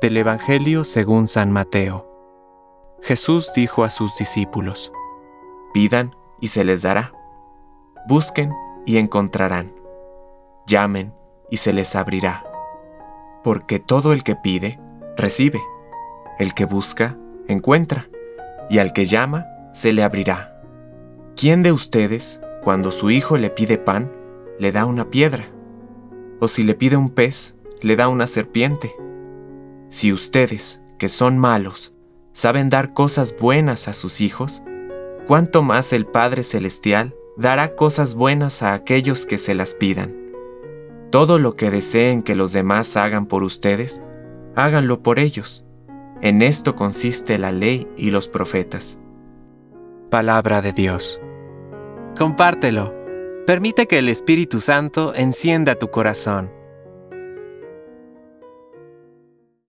Del Evangelio según San Mateo. Jesús dijo a sus discípulos, Pidan y se les dará. Busquen y encontrarán. Llamen y se les abrirá. Porque todo el que pide, recibe. El que busca, encuentra. Y al que llama, se le abrirá. ¿Quién de ustedes, cuando su hijo le pide pan, le da una piedra? O si le pide un pez, le da una serpiente? Si ustedes, que son malos, saben dar cosas buenas a sus hijos, ¿cuánto más el Padre Celestial dará cosas buenas a aquellos que se las pidan? Todo lo que deseen que los demás hagan por ustedes, háganlo por ellos. En esto consiste la ley y los profetas. Palabra de Dios. Compártelo. Permite que el Espíritu Santo encienda tu corazón.